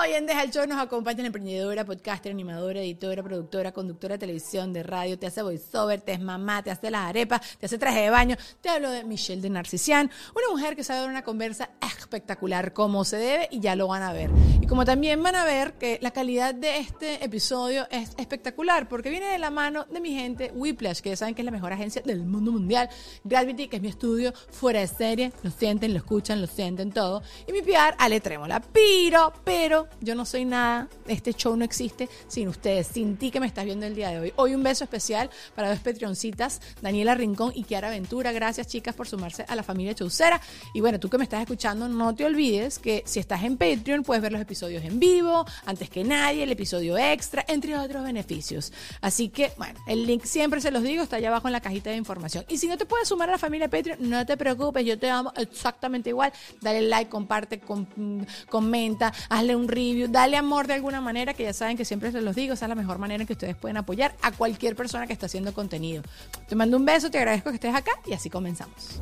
Hoy en Deja el Show nos acompaña la emprendedora, podcaster, animadora, editora, productora, conductora de televisión, de radio, te hace voiceover, te es mamá, te hace las arepas, te hace traje de baño. Te hablo de Michelle de Narcisian, una mujer que sabe dar una conversa espectacular como se debe y ya lo van a ver. Y como también van a ver que la calidad de este episodio es espectacular porque viene de la mano de mi gente Whiplash, que ya saben que es la mejor agencia del mundo mundial. Gravity, que es mi estudio fuera de serie, lo sienten, lo escuchan, lo sienten todo. Y mi PR, Ale Trémola. Pero, pero yo no soy nada, este show no existe sin ustedes, sin ti que me estás viendo el día de hoy. Hoy un beso especial para dos Patreoncitas, Daniela Rincón y Kiara Ventura. Gracias chicas por sumarse a la familia Chaucera. Y bueno, tú que me estás escuchando, no te olvides que si estás en Patreon puedes ver los episodios en vivo, antes que nadie, el episodio extra, entre otros beneficios. Así que, bueno, el link siempre se los digo, está allá abajo en la cajita de información. Y si no te puedes sumar a la familia Patreon, no te preocupes, yo te amo exactamente igual. Dale like, comparte, comenta, hazle un dale amor de alguna manera, que ya saben que siempre se los digo, esa es la mejor manera en que ustedes pueden apoyar a cualquier persona que está haciendo contenido. Te mando un beso, te agradezco que estés acá y así comenzamos.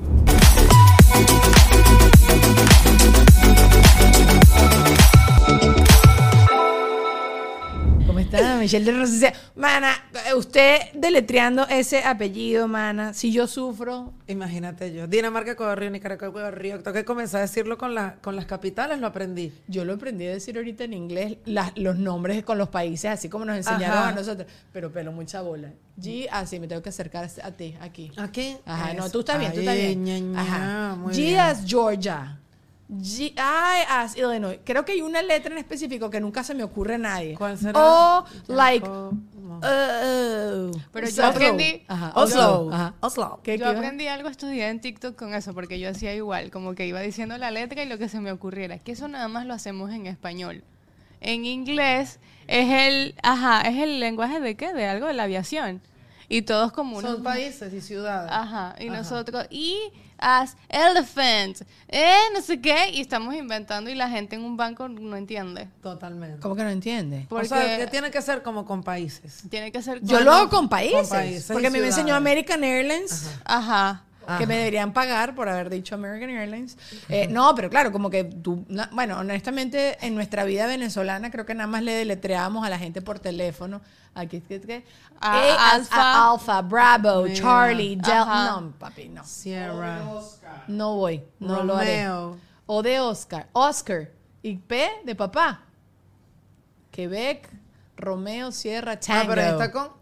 Está Michelle de Rosa? Mana, usted deletreando ese apellido, mana, si yo sufro. Imagínate yo. Dinamarca, Río, Nicaragua, Río. Tengo que comenzar a decirlo con, la, con las capitales, lo aprendí. Yo lo aprendí a decir ahorita en inglés, los nombres con los países, así como nos enseñaron a nosotros. Pero pelo, mucha bola. G, ah, sí, me tengo que acercar a ti, aquí. ¿Aquí? Ajá, no, tú estás bien, tú estás bien. Ajá. G as Georgia. G I as Illinois. Creo que hay una letra en específico que nunca se me ocurre a nadie. ¿Cuál será? O, like. Uh, pero yo aprendí Oslo, Oslo. yo aprendí algo estudié en TikTok con eso porque yo hacía igual, como que iba diciendo la letra y lo que se me ocurriera, que eso nada más lo hacemos en español. En inglés es el, ajá, es el lenguaje de qué? De algo de la aviación. Y todos como Son países y ciudades. Ajá, y nosotros y as elephant, eh, no sé qué, y estamos inventando y la gente en un banco no entiende. Totalmente. ¿Cómo que no entiende? Porque o sea, que tiene que ser como con países. Tiene que ser Yo lo hago con países. porque me enseñó American Airlines. Ajá. Que me deberían pagar por haber dicho American Airlines. Eh, no, pero claro, como que tú, bueno, honestamente, en nuestra vida venezolana creo que nada más le deletreamos a la gente por teléfono. Aquí, ¿qué, qué? A, alfa, alfa, Bravo, Charlie, Delta. No, papi, no. Sierra. No voy, no lo haré. O de Oscar, Oscar. Y P de papá. Quebec, Romeo, Sierra, Tango. Ah, pero está con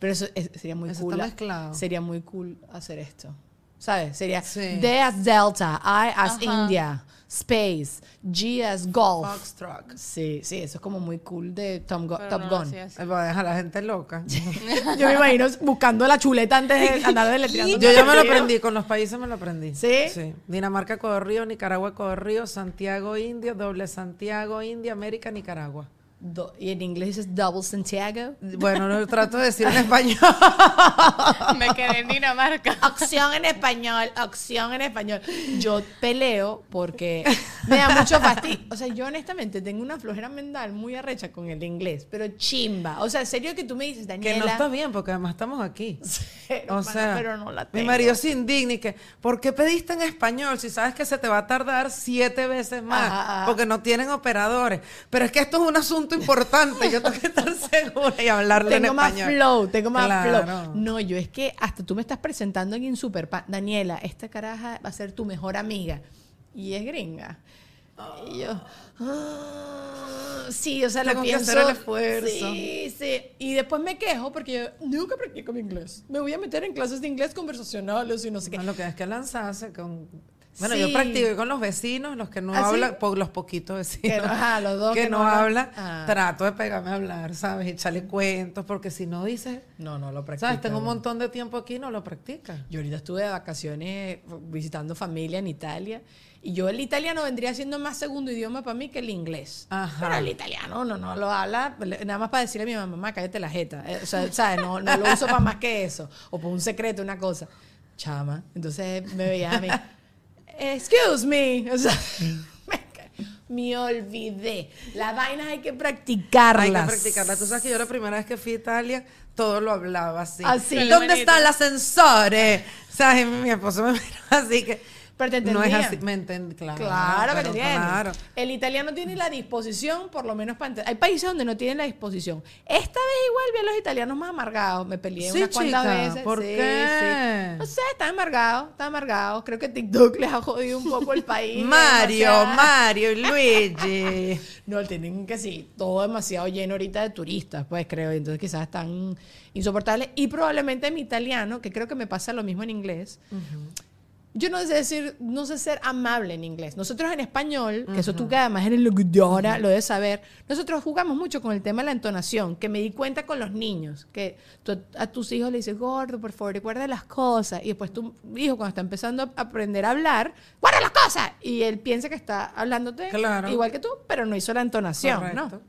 Pero eso sería muy eso cool. Está mezclado. Sería muy cool hacer esto. ¿Sabes? Sería D as Delta, I as India, Space, G as Golf. Foxtrot. Sí, sí, eso es como muy cool de Top, Gun. Va a dejar a la gente loca. yo me imagino buscando la chuleta antes de andar deletreando. yo ya me lo aprendí, con los países me lo aprendí. ¿Sí? Sí. Dinamarca, Río, Nicaragua, Río, Santiago, India, doble Santiago, India, América, Nicaragua y en inglés es Double Santiago. Bueno, lo trato de decir en español. Me quedé en Dinamarca. Acción en español, acción en español. Yo peleo porque me da mucho fastidio. O sea, yo honestamente tengo una flojera mental muy arrecha con el inglés, pero chimba. O sea, en serio que tú me dices, Daniela. Que no está bien porque además estamos aquí. o sea, pero no la tengo. Mi marido se indigna y que, ¿por qué pediste en español si sabes que se te va a tardar siete veces más? Porque no tienen operadores. Pero es que esto es un asunto importante. Yo tengo que estar segura y hablarle tengo en más flow, tengo más flow. No, yo es que hasta tú me estás presentando en Super Daniela, esta caraja va a ser tu mejor amiga. Y es gringa. Y yo. Ah, sí, o sea, lo Tengo que pienso. hacer el esfuerzo. Sí, sí. Y después me quejo porque yo nunca practico mi inglés. Me voy a meter en clases de inglés conversacionales y no sé qué. No, lo que es que lanzarse con... Bueno, Sí. yo practico con los vecinos, los que no ¿Ah, sí? hablan, po- los poquitos vecinos. Que ajá, los dos que, que no, no hablan. Ah. Trato de pegarme a hablar, ¿sabes? Echarle cuentos, porque si no dices, No, no lo practico. ¿sabes? Tengo un montón de tiempo aquí y no lo practicas. Yo ahorita estuve de vacaciones visitando familia en Italia y yo el italiano vendría siendo más segundo idioma para mí que el inglés. Ajá. Pero el italiano no, no lo habla, nada más para decirle a mi mamá, cállate la jeta. Eh, o sea, ¿sabes? No, no lo uso para más que eso. O por un secreto, una cosa. Chama. Entonces me veía a mí. Excuse me. O sea, me, olvidé. Las vainas hay que practicarlas. Hay que practicarla. Tú sabes que yo la primera vez que fui a Italia, todo lo hablaba así. Así. ¿Dónde está el ascensor? Eh, ¿Sabes? Mi esposo me miró así que... Pero te No es así, me entendí, claro. Claro que te. Claro. El italiano tiene la disposición, por lo menos para entender. Hay países donde no tienen la disposición. Esta vez igual vi a los italianos más amargados. Me peleé Sí, unas cuantas chica, veces. ¿por Sí, qué? sí. No sé, están amargados, están amargados. Creo que TikTok les ha jodido un poco el país. Mario, Demasiado- Mario y Luigi. No, tienen que sí, todo demasiado lleno ahorita de turistas, pues creo. Entonces quizás están insoportables. Y probablemente mi italiano, que creo que me pasa lo mismo en inglés. Yo no sé decir, no sé ser amable en inglés. Nosotros en español, que eso tú que además eres locutora, lo debes saber, nosotros jugamos mucho con el tema de la entonación, que me di cuenta con los niños, que tú a tus hijos le dices, gordo, por favor, recuerda las cosas. Y después tu hijo, cuando está empezando a aprender a hablar, guarda las cosas. Y él piensa que está hablándote Claro. igual que tú, pero no hizo la entonación, ¿no?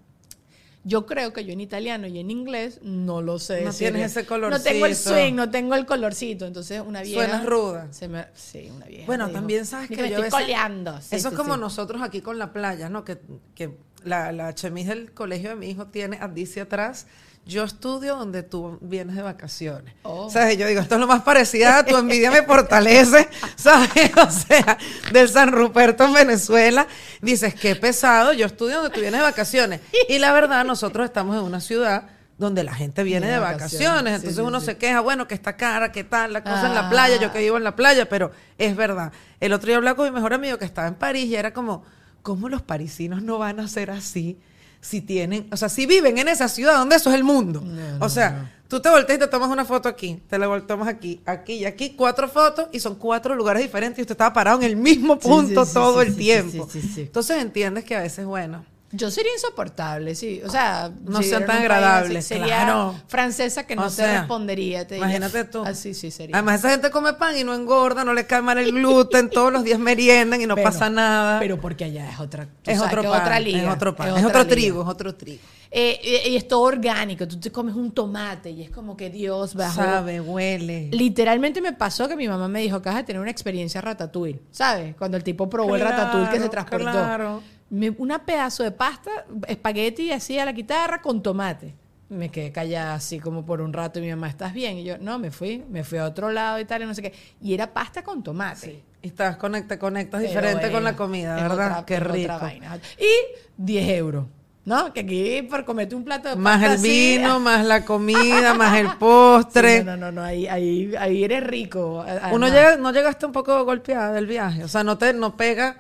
Yo creo que yo en italiano y en inglés no lo sé. No decir tienes ese No tengo el colorcito. swing, no tengo el colorcito. Entonces, una vieja. Suenas ruda. se me- sí, una vieja. Bueno, también sabes "Ni que, me yo estoy coleando. Sí, Eso sí, es como sí. nosotros aquí con la playa, ¿no? Que, que la, la chemise del colegio de mi hijo tiene dice atrás. Yo estudio donde tú vienes de vacaciones. Oh. ¿Sabes? Yo digo, esto es lo más parecido a tu envidia me fortalece, ¿sabes? O sea, del San Ruperto en Venezuela. Dices, qué pesado, yo estudio donde tú vienes de vacaciones. Y la verdad, nosotros estamos en una ciudad donde la gente viene De de vacaciones, Entonces sí, uno sí. se queja, bueno, que está cara, que tal, la cosa en la Ah. playa, yo que vivo en la playa, pero es verdad. El otro día hablaba con mi mejor amigo que estaba en París y era como, ¿cómo los parisinos no van a ser así? Si tienen, o sea, si viven en esa ciudad donde eso es el mundo. o sea, tú te volteas y te tomas una foto aquí, te la volteamos aquí, aquí y aquí, cuatro fotos y son cuatro lugares diferentes y usted estaba parado en el mismo punto sí, sí, todo sí, el tiempo. Entonces entiendes que a veces, bueno, Yo sería insoportable, sí. O sea, No si sean tan agradables, así, Sería claro. francesa que no O te sea, respondería. Te diría, imagínate tú. Ah, sí, sería. Además, esa gente come pan y no engorda, no le cae mal el gluten, todos los días meriendan y no Pero- pasa nada. Pero porque allá es otra. es sabes otro pan, otra liga. es otro pan, es, otro liga. trigo, es otro trigo. Eh, y, y es todo orgánico. Tú te comes un tomate y es como que Dios bajó. Sabe, huele. Literalmente me pasó que mi mamá me dijo que vas a tener una experiencia ratatouille, ¿sabes? Cuando el tipo probó el ratatouille que se transportó. claro. Me- una pedazo de pasta, espagueti así a la guitarra con tomate. Me quedé callada así como por un rato y mi mamá, ¿estás bien? Y yo, no, me fui, me fui a otro lado y tal, y no sé qué. Y era pasta con tomate. Y estás conecta, conectas Pero diferente con la comida, ¿verdad? otra- Qué rico. Y 10 euros, ¿no? Que aquí por comerte un plato de Más pasta el así, vino, más la comida, más el postre. Sí, no, no, no, ahí, ahí, ahí eres rico. Uno llega, no llegaste un poco golpeada del viaje, o sea, no te no pega,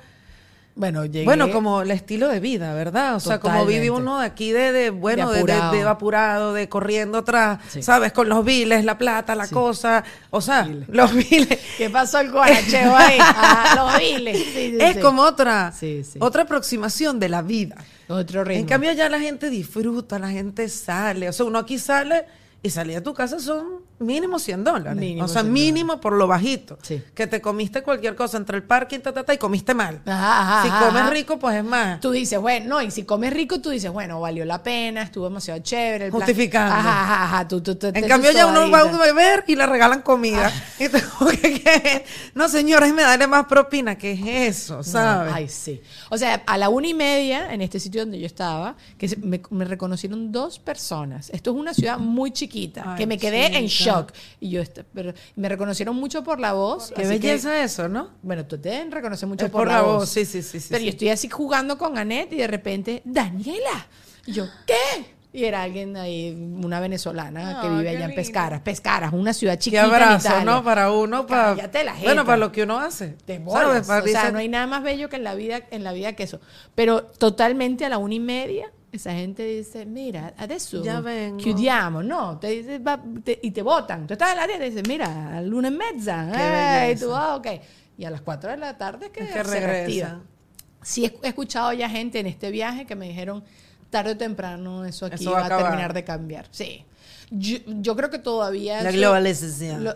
Bueno, llegué. bueno, como el estilo de vida, ¿verdad? O sea, como vive uno de aquí de, de bueno, De de, de- apurado. de apurado, de corriendo atrás, Sí. ¿sabes? Con los biles, la plata, la cosa, o sea, los biles. ¿Qué pasó el guaracheo ahí? Ah, los viles. Sí, es como otra, otra aproximación de la vida. Otro ritmo. En cambio, ya la gente disfruta, la gente sale. O sea, uno aquí sale y salir de tu casa son mínimo 100 dólares. Mínimo o sea, 100 mínimo por lo bajito. Sí. Que te comiste cualquier cosa entre el parking ta, ta, ta, y comiste mal. Ajá, ajá, si comes rico, pues es más. Tú dices, bueno, no, y si comes rico, tú dices, bueno, valió la pena, estuvo demasiado chévere. El Justificando. Ajá, ajá, ajá. Tú, tú, tú, En te cambio, ya uno va a beber y le regalan comida. Y tú, ¿qué, qué? No, señores, me daré más propina. ¿Qué es eso? ¿Sabes? Ay, sí. O sea, a la una y media, en este sitio donde yo estaba, que me, me reconocieron dos personas. Esto es una ciudad muy chiquita, Ay, que me quedé en chica. Shock. Y yo, pero me reconocieron mucho por la voz. Qué que- belleza eso, ¿no? bueno, tú te reconoces mucho Es por, la voz. Sí, sí, sí. sí, Pero sí. yo estoy así jugando con Anet y de repente, Daniela. Y yo, ¿qué? Y era alguien ahí, una venezolana que vive qué allá en lindo. Pescaras. Pescaras, una ciudad Qué chiquita en abrazo, Italia. ¿no? Para uno, para. La. Bueno, para lo que uno hace. Te ¿Sabes? bolas. Para O sea, no hay nada más bello que en la vida, en la vida que eso. Pero totalmente a la una y media esa gente dice, mira, adesso Ya vengo. chiudiamo, no, te dice, va- te- y te votan. Tú estás en el área y te dicen, mira, a la una y media, eh, y tú, ah, ok. Y a las 4 de la tarde que, Es que reactiva. Sí, he escuchado ya gente en este viaje que me dijeron, tarde o temprano eso aquí Eso va va, a a acabar. terminar de cambiar. Sí. Yo, yo creo que todavía... La globalización. lo-.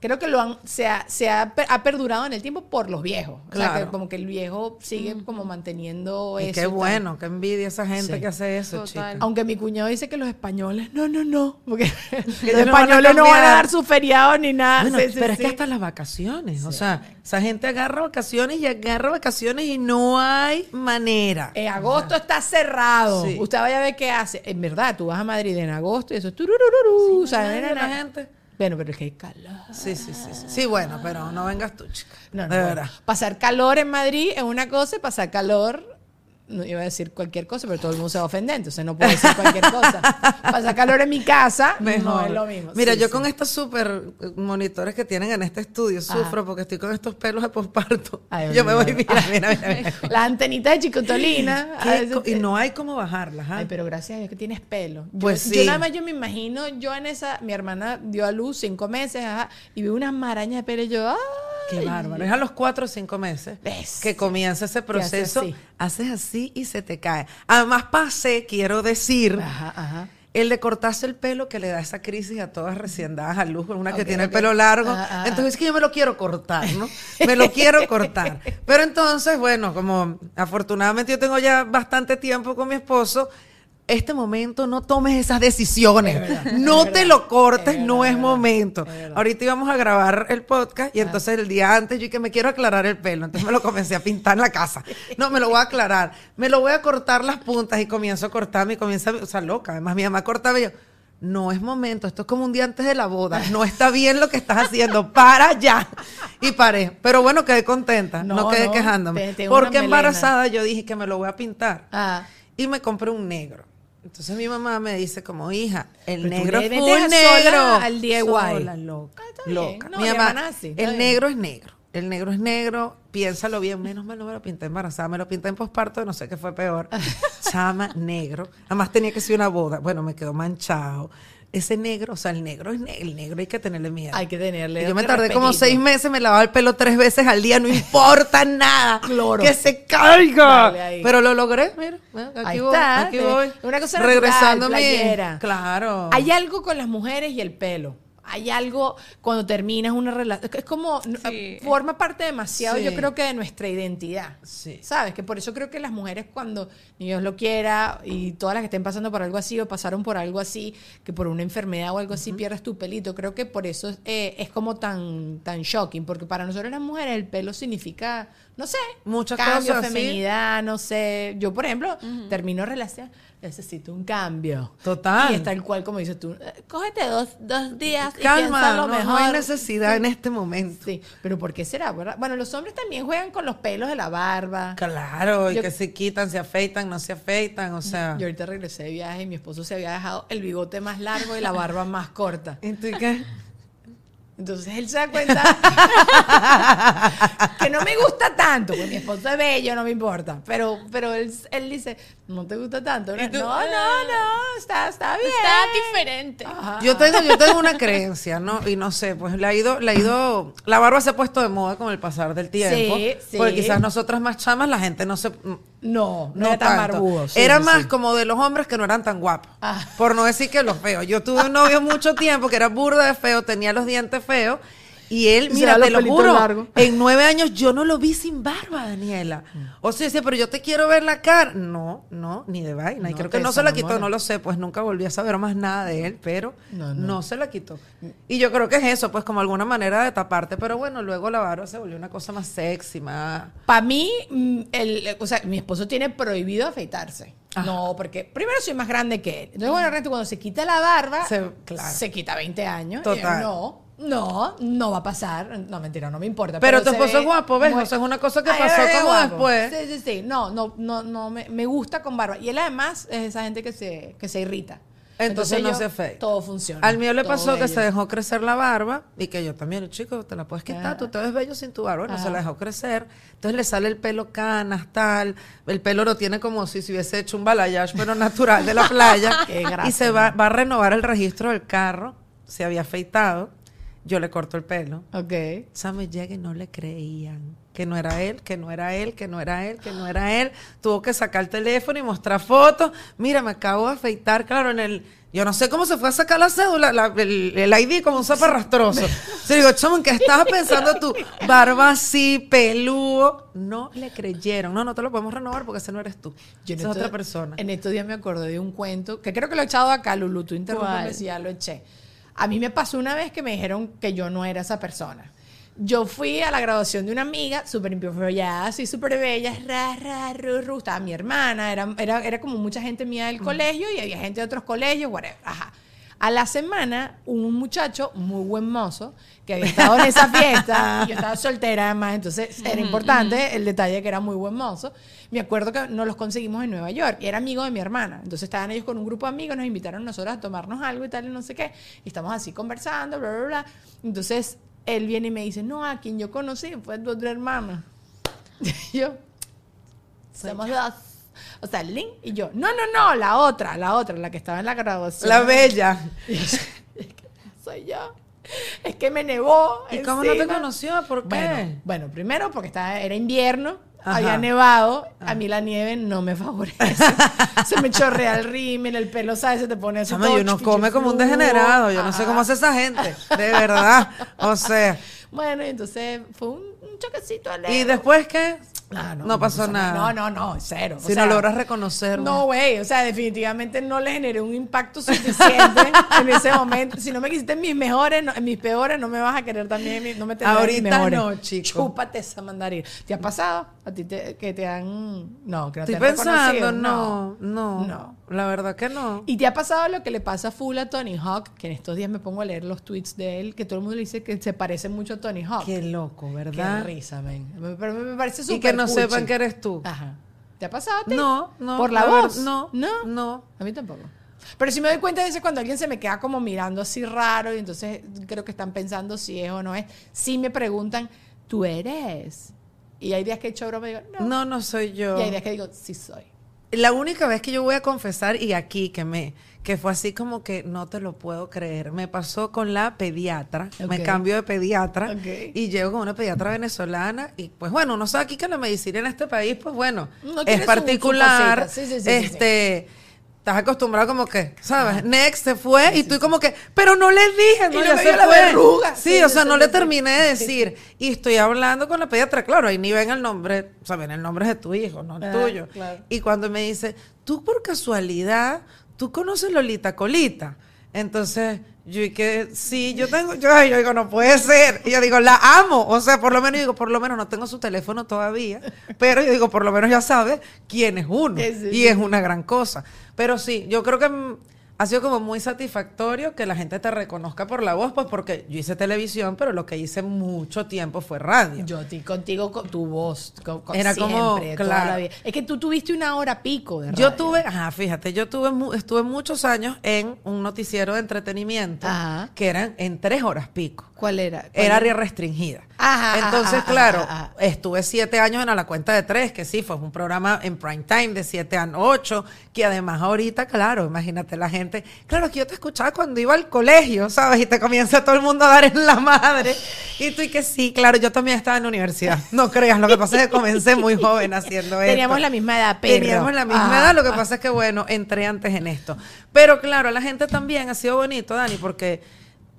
Creo que lo han, se, ha, se ha, per- ha perdurado en el tiempo por los viejos. O sea, Claro. que como que el viejo sigue como manteniendo Y eso. qué tal. bueno, qué envidia esa gente Sí. que hace eso, Total. chica. Aunque mi cuñado dice que los españoles, no, no, no, porque los no van españoles no van a dar su feriado ni nada. Bueno, Sí, sí, pero es que hasta las vacaciones, o sea, esa gente agarra vacaciones y agarra vacaciones y no hay manera. En agosto está cerrado. Sí. Usted vaya a ver qué hace. En verdad, tú vas a Madrid en agosto y eso es tururururu. o sea, na, la gente. Bueno, pero es que hay calor. Sí, sí, sí, sí. Sí, bueno, pero no vengas tú, chica. No, no, de verdad. Pasar calor en Madrid es una cosa y pasar calor. No iba a decir cualquier cosa, pero todo el mundo se va a ofender, entonces no puedo decir cualquier cosa. Pasar calor en mi casa no Mejor. es lo mismo. Mira, Sí, yo sí. con estos super eh, monitores que tienen en este estudio Ajá. sufro porque estoy con estos pelos de posparto. Yo me voy, mira. mira, mira. Las antenitas de chicotolina. a ¿Qué veces co- te- y no hay cómo bajarlas. ¿ah? Ay, pero gracias a Dios que tienes pelo. Yo, Pues yo sí. nada más yo me imagino, yo en esa, mi hermana dio a luz cinco meses, ajá, y vi unas marañas de pelo y yo, ¡ay! Qué bárbaro. Es a los cuatro o cinco meses Ves. que comienza ese proceso. así. Haces así y se te cae. Además, pasé, quiero decir, Ajá, ajá. el de cortarse el pelo que le da esa crisis a todas recién dadas a luz, una que tiene el pelo largo. Ah, ah, entonces es que yo me lo quiero cortar, ¿no? Me lo quiero cortar. Pero entonces, bueno, como afortunadamente yo tengo ya bastante tiempo con mi esposo, este momento no tomes esas decisiones. no te lo cortes, es no es momento. es. Ahorita íbamos a grabar el podcast y entonces el día antes yo que me quiero aclarar el pelo, entonces me lo comencé a pintar en la casa. No, me lo voy a aclarar. Me lo voy a cortar las puntas y comienzo a cortarme y comienza, o sea, loca. Además mi mamá cortaba y yo, no es momento, esto es como un día antes de la boda, no está bien lo que estás haciendo, para ya. Y paré. Pero bueno, quedé contenta, no, No, quedé no, quejándome. te- te una porque embarazada yo dije que me lo voy a pintar. Ah. Y me compré un negro. Entonces mi mamá me dice como, hija, el Pero negro es negro. al DIY. Sola, loca. Ah, loca. No, mi mamá, el negro es negro. El negro es negro, piénsalo bien, menos mal no me lo pinté embarazada, me lo pinté en posparto, no sé qué fue peor. Chama negro. Además tenía que ser una boda. Bueno, me quedó manchado. Ese negro, o sea, el negro es ne- el negro hay que tenerle miedo. Hay que tenerle Y yo me tardé como seis meses, me lavaba el pelo tres veces al día, no importa nada. Cloro. Que se caiga. Pero lo logré, mira. Aquí Ahí voy, está, aquí voy. una cosa Regresando a. Claro. Hay algo con las mujeres y el pelo. Hay algo cuando terminas una relación. Es como. Sí. Forma parte demasiado, Sí. yo creo que de nuestra identidad. Sí. ¿Sabes? Que por eso creo que las mujeres, cuando ni Dios lo quiera, y todas las que estén pasando por algo así o pasaron por algo así, que por una enfermedad o algo así pierdes tu pelito, creo que por eso es, eh, es como tan, tan shocking. Porque para nosotros las mujeres el pelo significa, no sé, Muchas cambio, cosas, sí. feminidad, no sé. Yo, por ejemplo, termino relación, necesito un cambio. Total. Y es tal cual como dices tú, eh, cógete dos, dos días y Calma, piénsalo no, no mejor. hay necesidad en este momento. Sí, pero ¿por qué será? verdad? Bueno, los hombres también juegan con los pelos de la barba. Claro, y Yo- que se quitan, se afeitan, no se afeitan, o sea. Yo ahorita regresé de viaje y mi esposo se había dejado el bigote más largo y la barba más corta. ¿Y tú qué? Entonces él se da cuenta que no me gusta tanto, porque mi esposo es bello, no me importa. Pero, pero él, él dice, no te gusta tanto. No, no, no, no, está, está bien. Está diferente. Ajá. Yo tengo, yo tengo una creencia, ¿no? Y no sé, pues le ha ido, le ha ido, la barba se ha puesto de moda con el pasar del tiempo. Sí, sí. Porque quizás nosotras más chamas, la gente no se, No, no, no era tan tanto. barbudo. sí, era sí, más como de los hombres que no eran tan guapos. Ah. Por no decir que los feos. Yo tuve un novio mucho tiempo que era burda de feo, tenía los dientes feos. Y él, Y mira, te lo juro, largos. en nueve años yo no lo vi sin barba, Daniela. O sea, decía, pero yo te quiero ver la cara. No, no, ni de vaina. y No, creo te que no se la quitó, no lo sé, pues nunca volví a saber más nada de él, pero No, no, no. se la quitó. Y yo creo que es eso, pues como alguna manera de taparte, pero bueno, luego la barba se volvió una cosa más sexy, más... Para mí, mm, el, o sea, mi esposo tiene prohibido afeitarse. No, porque primero soy más grande que él. Entonces, bueno, realmente cuando se quita la barba, Se- claro. se quita 20 años. Total. Y no, no, no va a pasar. No, mentira, no me importa. Pero tu esposo es guapo, ¿ves? muy- O sea, es una cosa que pasó como después. Sí, sí, sí. No, no, no, no, me, me gusta con barba. Y él además es esa gente que se, que se irrita. Entonces no se afeita. Todo funciona. Al mío le pasó que se dejó crecer la barba y que yo también, chico, te la puedes quitar, tú te ves bello sin tu barba. Bueno, se la dejó crecer. Entonces le sale el pelo canas, tal. El pelo lo tiene como si se hubiese hecho un balayage, pero natural de la playa. Qué y se va, va a renovar el registro del carro. Se había afeitado. Yo le corto el pelo. Ok. Sammy llega y no le creían. Que no era él, que no era él, que no era él, que no era él. Tuvo que sacar el teléfono y mostrar fotos. Mira, me acabo de afeitar, claro, en el... Yo no sé cómo se fue a sacar la cédula, la- el, el ID como un zaparrastroso. Se digo, chamo, ¿en qué estabas pensando tú? Barba así, peludo. No le creyeron. No, no te lo podemos renovar porque ese no eres tú. Yo Esa es otra persona. En estos días me acordé de un cuento que creo que lo he echado acá, Lulu. Tú interrúmpeme ¿Cuál? si ya lo eché. A mí me pasó una vez que me dijeron que yo no era esa persona. Yo fui a la graduación de una amiga, súper imperfecta, así súper bella, ra, ra, ru, ru. Estaba mi hermana, era, era, era como mucha gente mía del colegio y había gente de otros colegios, whatever. Ajá. A la semana, un muchacho muy buen mozo que había estado en esa fiesta, y yo estaba soltera además, entonces era importante el detalle que era muy buen mozo. Me acuerdo que nos los conseguimos en Nueva York y era amigo de mi hermana. Entonces estaban ellos con un grupo de amigos, nos invitaron nosotros a tomarnos algo y tal, y no sé qué. Y estamos así conversando, bla, bla, bla. Entonces él viene y me dice: No, a quien yo conocí fue tu otra hermana. Y yo, somos dos. O sea, Lynn y yo. No, no, no, la otra, la otra, la que estaba en la graduación. La bella. Soy yo. Es que me nevó. ¿Y cómo no te conoció? ¿Por qué? Bueno, bueno, primero porque estaba, era invierno, Ajá. había nevado, a mí la nieve no me favorece. se me chorrea el rímel, el pelo, ¿sabes? Se te pone eso Chama, todo y uno come como un degenerado. Yo no sé cómo hace esa gente. De verdad. O sea. Bueno, y entonces fue un, un choquecito alegre. ¿Y después qué? Ah, no pasó nada. No, no, no, cero. O Si sea, no logras reconocerlo. No, güey, o sea, definitivamente no le generé un impacto suficiente en ese momento. Si no me quisiste en mis mejores, no- en mis peores, no me vas a querer también, no me tendrás en mis Ahorita mejores. no, chico. Chúpate esa mandarina. ¿Te ha pasado? ¿A ti te, que te han... No, que no Estoy te han pensando, reconocido? no, no, No. La verdad que no. ¿Y te ha pasado lo que le pasa a full a Tony Hawk? Que en estos días me pongo a leer los tweets de él, que todo el mundo le dice que se parece mucho a Tony Hawk. Qué loco, Qué ¿verdad? risa, men. Me- Pero me parece súper Y que no cuchi. sepan que eres tú. Ajá. ¿Te ha pasado a ti? No, no. ¿Por la, voz? no, No. no. A mí tampoco. Pero si me doy cuenta de eso cuando alguien se me queda como mirando así raro y entonces creo que están pensando si es o no es. Si me preguntan, ¿tú eres? Y hay días que he hecho broma y digo, no. No, no soy yo. Y hay días que digo, sí soy. La única vez que yo voy a confesar, y aquí que me, que fue así como que no te lo puedo creer, me pasó con la pediatra, me cambio de pediatra y llego con una pediatra venezolana y pues bueno, uno sabe aquí que la medicina en este país, pues bueno, No es su- su particular, sí, sí, sí, este... Estás acostumbrado como que, ¿sabes? Next se fue y tú como que, pero no le dije, no, no ya se la fue. verruga. Sí, Sí, o sea, no le terminé de decir. Y estoy hablando con la pediatra, claro, ahí ni ven el nombre, o sea, ven el nombre de tu hijo, no el Ah, tuyo. claro. Y cuando me dice, tú por casualidad, tú conoces Lolita Colita. Entonces, yo y que sí, yo tengo, yo, yo digo, no puede ser. Y yo digo, la amo. O sea, por lo menos, yo digo, por lo menos no tengo su teléfono todavía. Pero yo digo, por lo menos ya sabe quién es uno. Sí, sí, y es una gran cosa. Pero sí, yo creo que mm, ha sido como muy satisfactorio que la gente te reconozca por la voz, pues porque yo hice televisión, pero lo que hice mucho tiempo fue radio. Yo contigo, con tu voz. con- con Era como, siempre, toda claro. la vida. Es que tú tuviste una hora pico de Yo radio. tuve, ajá, fíjate, yo tuve estuve muchos años en un noticiero de entretenimiento Ajá. que eran en tres horas pico. ¿Cuál era? ¿Cuál Era área restringida. Ajá, Entonces, ajá, claro, ajá, estuve siete años en A la Cuenta de Tres, que sí, fue un programa en prime time de siete a ocho, que además ahorita, claro, imagínate la gente, claro, que yo te escuchaba cuando iba al colegio, ¿sabes? Y te comienza todo el mundo a dar en la madre. Y tú y que sí, claro, yo también estaba en la universidad. No creas, lo que pasa es que comencé muy joven haciendo esto. Teníamos la misma edad, pero. Teníamos la misma edad, lo que pasa es que, bueno, entré antes en esto. Pero claro, la gente también ha sido bonito, Dani, porque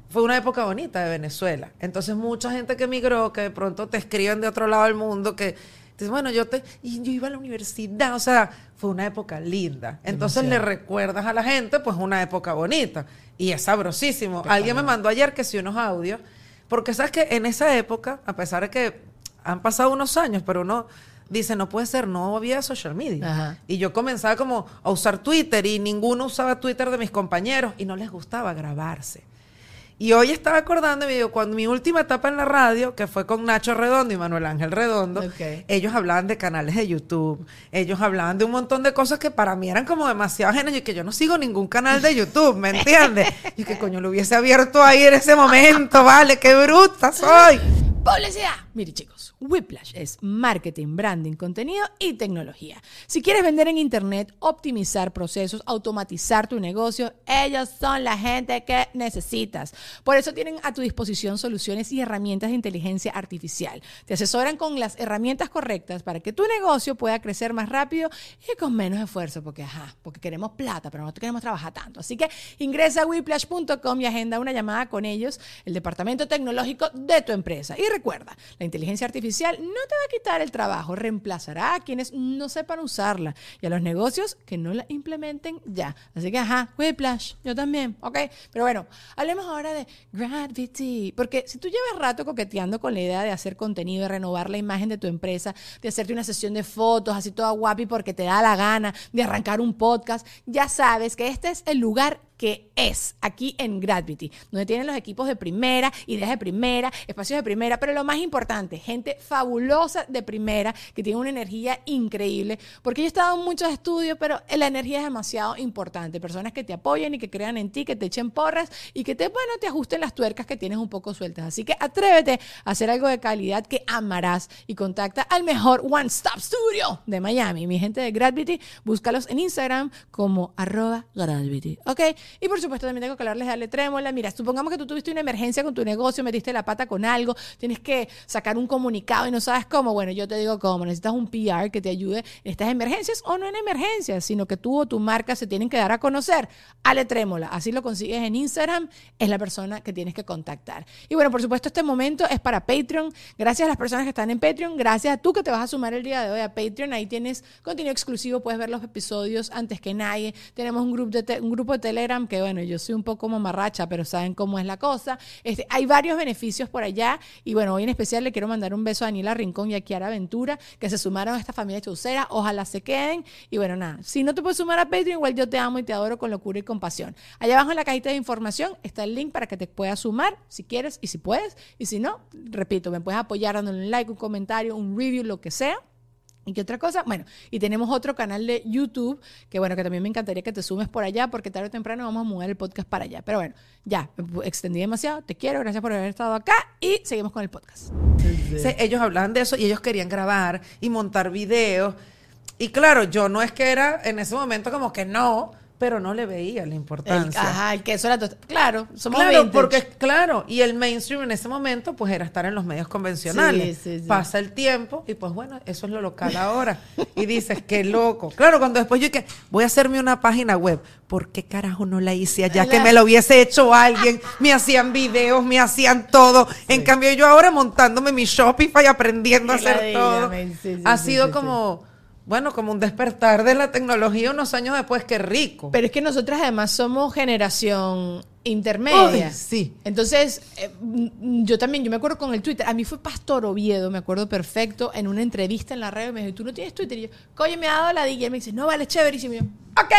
fue una época bonita de Venezuela. Entonces, mucha gente que emigró, que de pronto te escriben de otro lado del mundo, que dices, bueno, yo te, y yo iba a la universidad, o sea, fue una época linda. Entonces le recuerdas a la gente, pues, una época bonita. Y es sabrosísimo. Alguien me mandó ayer que sí unos audios, porque sabes que en esa época, a pesar de que han pasado unos años, pero uno dice, no puede ser, no había social media. Ajá. Y yo comenzaba como a usar Twitter y ninguno usaba Twitter de mis compañeros y no les gustaba grabarse. Y hoy estaba acordando, digo, cuando mi última etapa en la radio, que fue con Nacho Redondo y Manuel Ángel Redondo, ellos hablaban de canales de YouTube, ellos hablaban de un montón de cosas que para mí eran como demasiado ajenas y que yo no sigo ningún canal de YouTube, ¿me entiendes? Y que coño lo hubiese abierto ahí en ese momento, vale, qué bruta soy. ¡Publicidad! Mire chicos, Whiplash es marketing, branding, contenido y tecnología. Si quieres vender en internet, optimizar procesos, automatizar tu negocio, ellos son la gente que necesitas. Por eso tienen a tu disposición soluciones y herramientas de inteligencia artificial. Te asesoran con las herramientas correctas para que tu negocio pueda crecer más rápido y con menos esfuerzo, porque ajá, porque queremos plata, pero no queremos trabajar tanto. Así que ingresa a whiplash.com y agenda una llamada con ellos, el departamento tecnológico de tu empresa. Y recuerda, la inteligencia artificial no te va a quitar el trabajo, reemplazará a quienes no sepan usarla y a los negocios que no la implementen ya. Así que, ajá, Whiplash, yo también, ¿ok? Pero bueno, hablemos ahora de Gravity, porque si tú llevas rato coqueteando con la idea de hacer contenido, de renovar la imagen de tu empresa, de hacerte una sesión de fotos así toda guapi porque te da la gana, de arrancar un podcast, ya sabes que este es el lugar que es aquí en Gravity, donde tienen los equipos de primera, ideas de primera, espacios de primera, pero lo más importante, gente fabulosa de primera, que tiene una energía increíble, porque yo he estado en muchos estudios, pero la energía es demasiado importante, personas que te apoyen y que crean en ti, que te echen porras y que te, bueno, te ajusten las tuercas que tienes un poco sueltas. Así que atrévete a hacer algo de calidad que amarás y contacta al mejor One Stop Studio de Miami. Mi gente de Gravity, búscalos en Instagram como arroba Gravity, ¿ok? Y por supuesto también tengo que hablarles de Ale Trémola. Mira, supongamos que tú tuviste una emergencia con tu negocio, metiste la pata con algo, tienes que sacar un comunicado y no sabes cómo. Bueno, yo te digo cómo. Necesitas un PR que te ayude en estas emergencias o no en emergencias, sino que tú o tu marca se tienen que dar a conocer. Ale Trémola, así lo consigues en Instagram, es la persona que tienes que contactar. Y bueno, por supuesto, este momento es para Patreon. Gracias a las personas que están en Patreon, gracias a tú que te vas a sumar el día de hoy a Patreon. Ahí tienes contenido exclusivo, puedes ver los episodios antes que nadie. Tenemos un grupo de, un grupo de Telegram que, bueno, yo soy un poco mamarracha, pero saben cómo es la cosa. Este, hay varios beneficios por allá. Y bueno, hoy en especial le quiero mandar un beso a Daniela Rincón y a Kiara Ventura, que se sumaron a esta familia chaucera. Ojalá se queden. Y bueno, nada, si no te puedes sumar a Patreon, igual yo te amo y te adoro con locura y compasión. Allá abajo en la cajita de información está el link para que te puedas sumar si quieres y si puedes. Y si no, repito, me puedes apoyar dándole un like, un comentario, un review, lo que sea. ¿Y qué otra cosa? Bueno, y tenemos otro canal de YouTube, que bueno, que también me encantaría que te sumes por allá, porque tarde o temprano vamos a mover el podcast para allá. Pero bueno, ya, extendí demasiado, te quiero, gracias por haber estado acá y seguimos con el podcast. Ellos hablaban de eso y ellos querían grabar y montar videos. Y claro, yo no es que era en ese momento como que no, pero no le veía la El, importancia. ajá, el queso, la tostada. Claro, somos Claro, vintage. porque claro, y el mainstream en ese momento pues era estar en los medios convencionales. Sí, sí, sí. Pasa el tiempo y pues bueno, eso es lo local ahora. y dices, qué loco. Claro, cuando después yo que voy a hacerme una página web, ¿por qué carajo no la hice allá? Que me lo hubiese hecho alguien, me hacían videos, me hacían todo. En cambio yo ahora montándome mi Shopify, aprendiendo a hacer todo. ha sido como, bueno, como un despertar de la tecnología unos años después, qué rico. Pero es que nosotras además somos generación intermedia. Uy, sí. Entonces, eh, yo también, yo me acuerdo con el Twitter, a mí fue Pastor Oviedo, me acuerdo perfecto, en una entrevista en la radio, me dijo, ¿tú no tienes Twitter? Y yo, coño, me ha dado la y él me dice, no, vale, chéverísimo. Y yo, ok,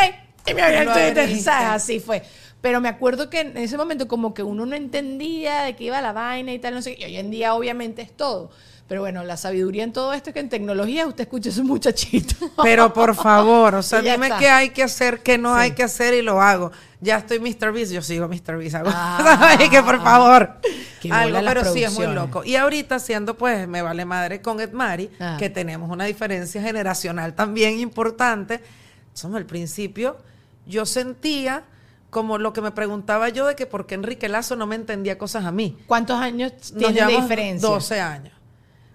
y me abrió el Twitter. ¿sabes? Así fue. Pero me acuerdo que en ese momento como que uno no entendía de qué iba la vaina y tal, no sé qué. Y hoy en día obviamente es todo. Pero bueno, la sabiduría en todo esto es que en tecnología usted escucha a su muchachito. Pero por favor, o sea, dime está. qué hay que hacer, qué no Sí. hay que hacer y lo hago. Ya estoy Mr. Beast, yo sigo Mr. Beast. hago- Ah. ¿sabes? que por favor. Algo, pero sí es muy loco. Y ahorita haciendo, pues, me vale madre con Edmari, Ah. que tenemos una diferencia generacional también importante. Somos al principio, yo sentía como lo que me preguntaba yo de que por qué Enrique Lazo no me entendía cosas a mí. ¿Cuántos años de llevamos diferencia? 12 años.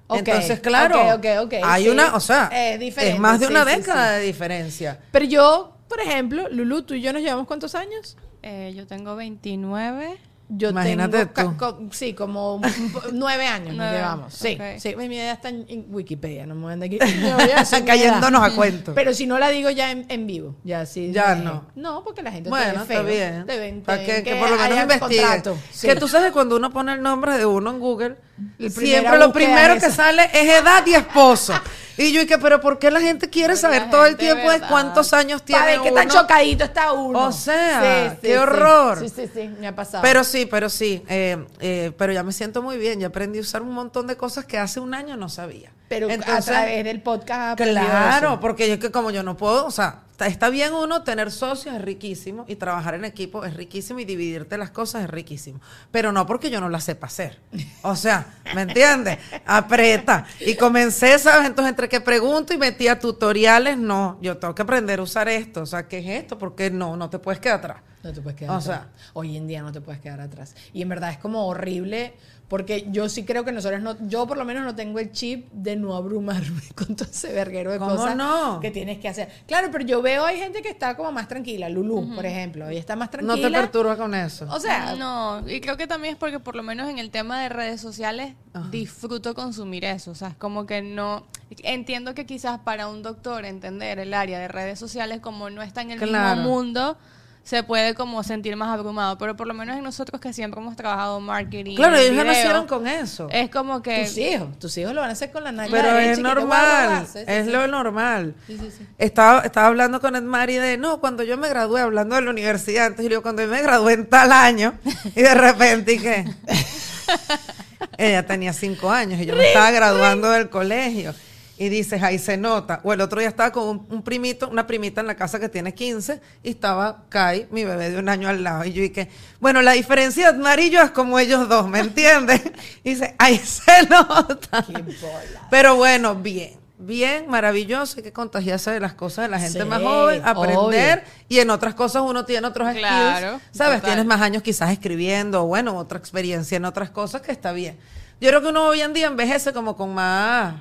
Entonces, claro, hay sí. una, o sea, Es diferente, es más de sí, una sí, década sí. de diferencia. Pero yo, por ejemplo, Lulu, tú y yo nos llevamos cuántos años? Eh, yo tengo 29. Yo Imagínate tengo tú. co- sí, como nueve años nos llevamos. Sí, ok. sí. Mi edad está en, Wikipedia, no me voy a andar aquí. Mi Cayéndonos a cuento. Pero si no la digo ya en, en vivo, ya sí. Ya eh, no. No, porque la gente te Bueno, ve está feo. bien. Te ven, te Para ven que, que por lo menos investiguen. Sí. Que tú sabes que cuando uno pone el nombre de uno en Google, siempre lo primero que sale es edad y esposo. Y yo dije, pero ¿por qué la gente quiere saber todo el tiempo de cuántos años tiene Para ver qué tan chocadito está uno. O sea, qué horror. Sí, sí, sí, me ha pasado. Pero sí, pero sí, eh, eh, pero ya me siento muy bien. Ya aprendí a usar un montón de cosas que hace un año no sabía. Pero a través del podcast Claro, porque yo que como yo no puedo, o sea, está, está bien uno tener socios, es riquísimo, y trabajar en equipo es riquísimo, y dividirte las cosas es riquísimo. Pero no porque yo no las sepa hacer. O sea, ¿me entiendes? Aprieta. Y comencé, ¿sabes? Entonces, entre que pregunto y metía tutoriales, no, yo tengo que aprender a usar esto. O sea, ¿qué es esto? Porque no, no te puedes quedar atrás. No te puedes quedar O atrás. sea. Hoy en día no te puedes quedar atrás. Y en verdad es como horrible porque yo sí creo que nosotros no, yo por lo menos no tengo el chip de no abrumarme con todo ese verguero de ¿Cómo cosas no? que tienes que hacer. Claro, pero yo veo hay gente que está como más tranquila, Lulu, por ejemplo, ella está más No tranquila. te perturba con eso. O sea, no, y creo que también es porque por lo menos en el tema de redes sociales disfruto consumir eso, o sea, es como que no entiendo que quizás para un doctor entender el área de redes sociales como no está en el Claro. mismo mundo se puede como sentir más abrumado, pero por lo menos en nosotros que siempre hemos trabajado marketing, Claro, ellos ya video, nacieron con eso. Es como que tus hijos, tus hijos lo van a hacer con la nalga Pero es normal, guardas, sí, sí, es sí. lo normal. Sí, sí, sí. Estaba, estaba hablando con Edmari de, no, cuando yo me gradué, hablando de la universidad, entonces yo digo, cuando yo me gradué en tal año, y de repente, ¿y qué? Ella tenía cinco años y yo me estaba graduando del colegio. Y dices, ahí se nota. O el otro día estaba con un, un primito, una primita en la casa que tiene 15, y estaba Kai, mi bebé de un año al lado. Y yo dije, bueno, la diferencia de yo es como ellos dos, ¿me entiendes? Y dice, ahí se nota. Qué bola. Pero bueno, bien, bien, maravilloso. Hay que contagiarse de las cosas de la gente Sí, más joven, aprender. obvio. Y en otras cosas uno tiene otros Claro, skills. ¿Sabes? total. Tienes más años quizás escribiendo, bueno, otra experiencia en otras cosas que está bien. Yo creo que uno hoy en día envejece como con más.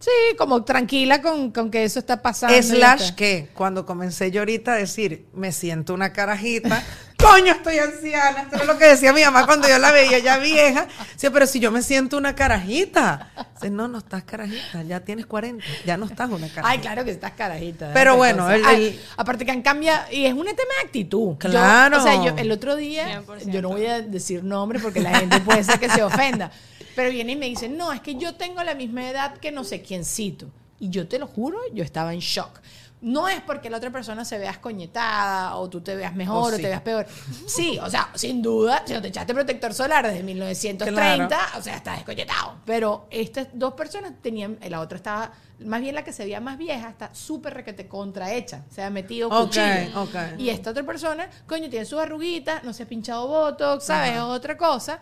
Sí, como tranquila con, con que eso está pasando. Slash que cuando comencé yo ahorita a decir, me siento una carajita, coño, estoy anciana. Esto es lo que decía mi mamá cuando yo la veía ya vieja. Sí, pero si yo me siento una carajita. Dice, no, no estás carajita, ya tienes 40, ya no estás una carajita. Ay, claro que estás carajita. Pero bueno, cosa. el- Ay, el- aparte que han cambiado, y es un tema de actitud. Yo- Claro. o sea, yo el otro día, 100%. yo no voy a decir nombre porque la gente puede ser que se ofenda, pero viene y me dice, no, es que yo tengo la misma edad que no sé quiéncito. Y yo te lo juro, yo estaba en shock. No es porque la otra persona se vea escoñetada o tú te veas mejor O o, sí. te veas peor. Sí, o sea, sin duda, si no te echaste protector solar desde 1930, Claro. o sea, estás escoñetado. Pero estas dos personas tenían, la otra estaba, más bien la que se veía más vieja, está súper requete contrahecha, se ha metido Ok, cuchillo. ok. Y esta otra persona, coño, tiene sus arruguitas, no se ha pinchado botox, ¿sabes? Es otra cosa.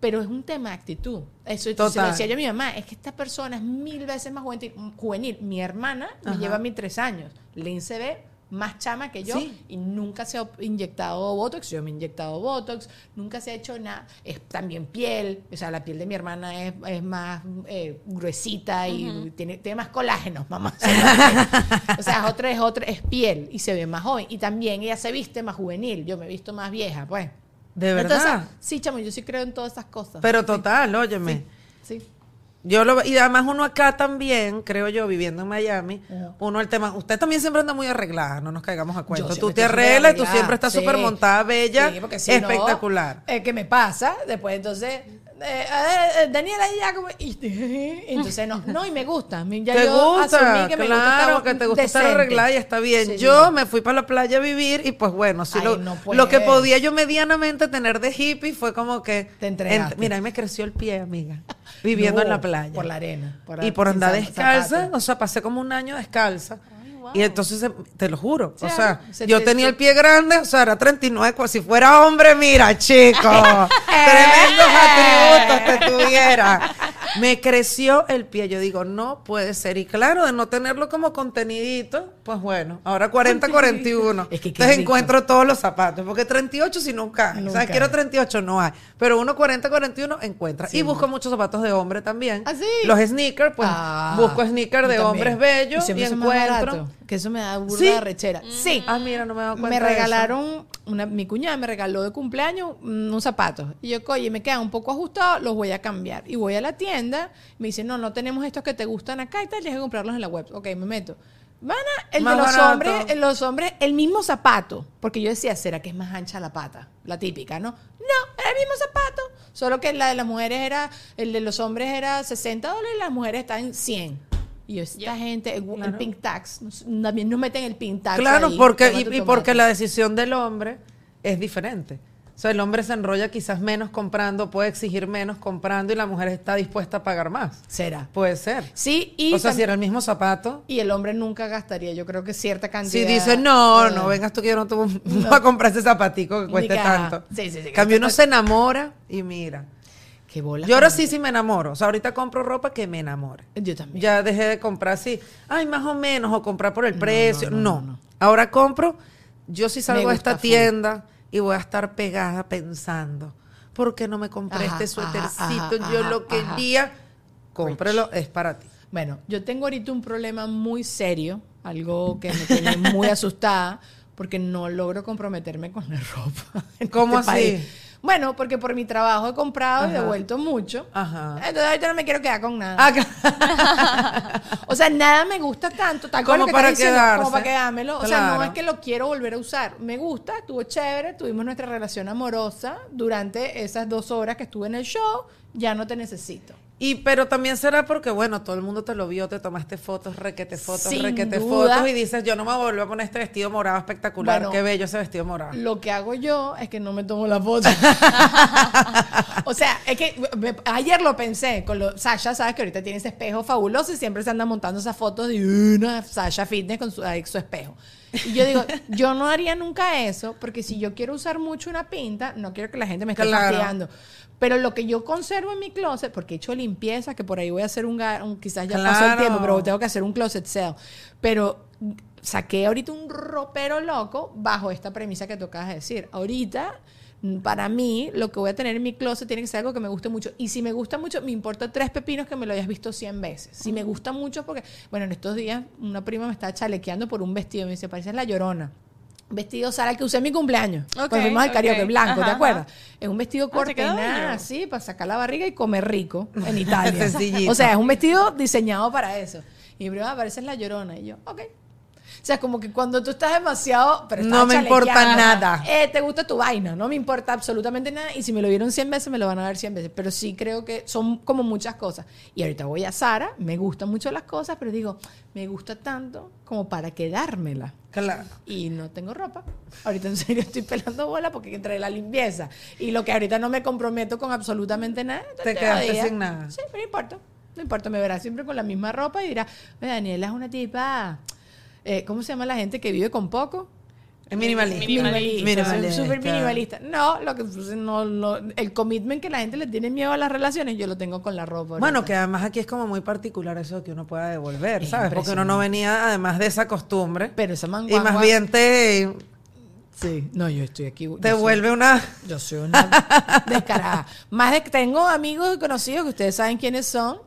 Pero es un tema de actitud. Eso se lo Total. decía yo a mi mamá. Es que esta persona es mil veces más juvenil. juvenil. Mi hermana me lleva a mí tres años. Lynn se ve más chama que yo Sí. y nunca se ha inyectado Botox. Yo me he inyectado Botox. Nunca se ha hecho nada. Es también piel. O sea, la piel de mi hermana es, es más eh, gruesita y tiene, tiene más colágenos, mamá. o sea, es otra, es otra, es piel y se ve más joven. Y también ella se viste más juvenil. Yo me he visto más vieja, pues. De verdad. Entonces, sí, chamo, yo sí creo en todas esas cosas. Pero total, óyeme. Sí. Yo lo, y además uno acá también, creo yo, viviendo en Miami, Ajá. uno el tema, usted también siempre anda muy arreglada, no nos caigamos a cuento. Tú te arreglas y tú siempre estás sí. súper montada, bella, Sí, porque si no, espectacular. eh, ¿Qué me pasa? Después, entonces, eh, eh, Daniela ya como... Y, entonces, no, no, y me gusta. Ya te yo gusta, que me claro, gusta que te gusta estar arreglada y está bien. Sí, yo sí. me fui para la playa a vivir y pues bueno, Ay, lo, no lo que podía yo medianamente tener de hippie fue como que... Te entregaste. ent- mira, ahí me creció el pie, amiga, viviendo No, en la playa. Por la arena. por y por andar descalza, zapatos. o sea, pasé como un año descalza. Wow. Y entonces, eh, te lo juro, o sea, se yo te- tenía el pie grande, o sea, era 39, pues, si fuera hombre, mira, chico, tremendos atributos te tuviera. Me creció el pie, yo digo, no puede ser. Y claro, de no tenerlo como contenidito, pues bueno, ahora 40, 41. Es que Entonces rico. encuentro todos los zapatos, porque 38 si nunca. O sea, quiero hay. 38, no hay. Pero uno 40, 41 encuentra. Sí, y busco muchos zapatos de hombre también. ¿Ah, sí? Los sneakers, pues Ah, busco sneakers de hombres bellos y, más encuentro. Que eso me da burda ¿Sí? de rechera. Sí. Ah, mira, no me he dado cuenta me regalaron, una, mi cuñada me regaló de cumpleaños unos zapatos. Y yo, oye, me quedan un poco ajustados, los voy a cambiar. Y voy a la tienda, me dice, no, no tenemos estos que te gustan acá y tal, tienes que comprarlos en la web. Ok, me meto. Van a, el Más de los barato. hombres, el- los hombres, el mismo zapato. Porque yo decía, ¿será que es más ancha la pata? La típica, ¿no? No, era el mismo zapato. Solo que la de las mujeres era, el de los hombres era 60 dólares y las mujeres están en 100. Y esta gente, el, el pink tax, nos- también nos meten el pink tax. Claro, ahí, porque, y, porque la decisión del hombre es diferente. O sea, el hombre se enrolla quizás menos comprando, puede exigir menos comprando y la mujer está dispuesta a pagar más. Será. Puede ser. Sí, y, o sea, si era el mismo zapato. y el hombre nunca gastaría, yo creo que cierta cantidad. Si dice, no, eh, no vengas tú que yo no te voy a comprar ese zapatico que cueste que- tanto. sí, sí, sí, Cambio uno se enamora y mira. Qué bola. Yo ahora sí sí me enamoro. O sea, ahorita compro ropa que me enamore. Yo también. Ya dejé de comprar así, ay, más o menos, o comprar por el precio. no, No. Ahora compro, yo sí salgo a esta full. tienda y voy a estar pegada pensando, ¿por qué no me compré Ajá, este ajá, suétercito? ajá, yo ajá, lo quería. Cómprelo, es para ti. Bueno, yo tengo ahorita un problema muy serio, algo que me tiene muy asustada, porque no logro comprometerme con la ropa. en ¿Cómo este así? país. Bueno, porque por mi trabajo he comprado y Ajá. devuelto mucho. Ajá. Entonces ahorita no me quiero quedar con nada. Ah. O sea, nada me gusta tanto, tal Como que para diciendo, quedarse. como para quedármelo. O sea, no es que lo quiero volver a usar. Me gusta, estuvo chévere, tuvimos nuestra relación amorosa durante esas dos horas que estuve en el show. Ya no te necesito. Y pero también será porque, bueno, todo el mundo te lo vio, te tomaste fotos, requete fotos, Sin requete duda. fotos y dices, yo no me voy a poner este vestido morado espectacular. Bueno, Qué bello ese vestido morado. Lo que hago yo es que no me tomo la foto. o sea, es que me- ayer lo pensé con lo, Sasha, sabes que ahorita tiene ese espejo fabuloso y siempre se anda montando esas fotos de una Sasha Fitness con su, su espejo. Y yo digo, yo no haría nunca eso porque si yo quiero usar mucho una pinta, no quiero que la gente me esté Claro. fastidiando. Pero lo que yo conservo en mi closet, porque he hecho limpieza, que por ahí voy a hacer un, un- quizás ya pasó el Claro. tiempo, pero tengo que hacer un closet sale. Pero saqué ahorita un ropero loco bajo esta premisa que tú acabas de decir. Ahorita, para mí, lo que voy a tener en mi closet tiene que ser algo que me guste mucho. Y si me gusta mucho, me importa tres pepinos que me lo hayas visto 100 veces. Si me gusta mucho, porque, bueno, en estos días una prima me estaba chalequeando por un vestido. Me dice, parece la llorona. Vestido Sara que usé en mi cumpleaños. Ok, cuando fuimos al karaoke ok. blanco, ¿te acuerdas? ajá. Es un vestido Ah, quedó corte nada, así, para sacar la barriga y comer rico en Italia. O sea, es un vestido diseñado para eso. Y mi prima, pareces la llorona. Y yo, ok. O sea, como que cuando tú estás demasiado... Pero No me importa nada. Eh, te gusta tu vaina, no me importa absolutamente nada. Y si me lo vieron 100 veces, me lo van a ver 100 veces. Pero sí creo que son como muchas cosas. Y ahorita voy a Sara, me gustan mucho las cosas, pero digo, me gusta tanto como para quedármela. Claro. Y no tengo ropa. Ahorita en serio estoy pelando bola porque entre la limpieza y lo que ahorita no me comprometo con absolutamente nada. Te quedaste sin nada. Sí, pero no importa. No importa, me verás siempre con la misma ropa y dirá, "Oye, Daniela es una tipa, eh, ¿cómo se llama la gente que vive con poco? Es minimalista. Minimalista. Minimalista. soy Súper minimalista. No, lo que no, no, el commitment que la gente le tiene miedo a las relaciones, yo lo tengo con la ropa. Bueno, que además aquí es como muy particular eso de que uno pueda devolver, Es ¿sabes? Porque uno no venía además de esa costumbre. Pero esa y manguangua- más bien te Sí, no, yo estoy aquí. yo soy- devuelve una... Yo soy una descarada. Más de tengo amigos y conocidos que ustedes saben quiénes son,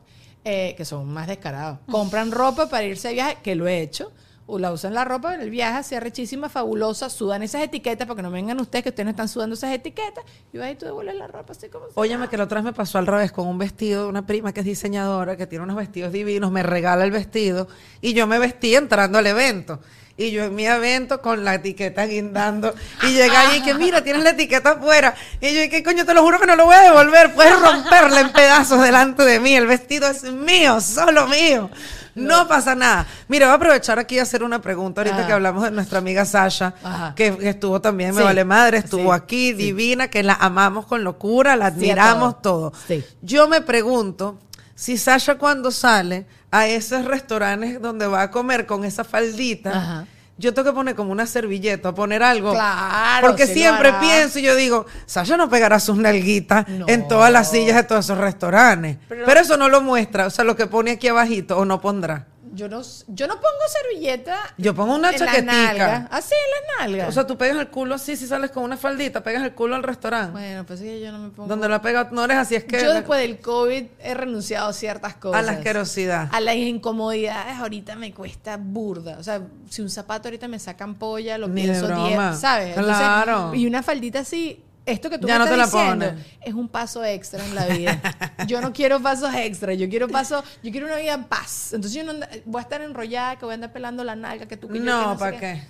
eh, que son más descarados. Compran ropa para irse de viaje, que lo he hecho. O la usan la ropa en el viaje, así arrechísima, fabulosa, sudan esas etiquetas, porque no vengan ustedes que ustedes no están sudando esas etiquetas, y vas y tú devuelves la ropa así como Óyeme que la otra vez me pasó al revés con un vestido de una prima que es diseñadora, que tiene unos vestidos divinos, me regala el vestido y yo me vestí entrando al evento. Y yo en mi evento con la etiqueta guindando. Y llega y que mira, tienes la etiqueta afuera. Y yo, ¿y qué coño? Te lo juro que no lo voy a devolver. Puedes romperla en pedazos delante de mí. El vestido es mío, solo mío. No pasa nada. Mira, voy a aprovechar aquí y hacer una pregunta ahorita Ajá. que hablamos de nuestra amiga Sasha, que, que estuvo también, me vale madre, estuvo Sí. aquí, divina, que la amamos con locura, la a admiramos todo. todo. Yo me pregunto si Sasha cuando sale a esos restaurantes donde va a comer con esa faldita, Ajá. Yo tengo que poner como una servilleta, poner algo. Claro, Porque siempre pienso y yo digo, Sasha no pegará sus nalguitas No. en todas las sillas de todos esos restaurantes. Pero- Pero, eso no lo muestra, o sea, lo que pone aquí abajito o no pondrá. Yo no, yo no pongo servilleta. Yo pongo una en chaquetica. Así en la nalga. O sea, tú pegas el culo así, si sales con una faldita, pegas el culo al restaurante. bueno, pues sí, yo no me pongo. Donde la pega, no eres así, es que... Yo después del COVID he renunciado a ciertas cosas. a la asquerosidad. A las incomodidades ahorita me cuesta burda. O sea, si un zapato ahorita me saca ampolla, lo Ni pienso broma. 10, ¿sabes? Entonces, Claro. y una faldita así, esto que tú Ya me no te estás la diciendo pones. es un paso extra en la vida. yo no quiero pasos extra, yo quiero paso, yo quiero una vida en paz. Entonces yo no anda- voy a estar enrollada, que voy a andar pelando la nalga, que tú que yo, que No, sé ¿para qué?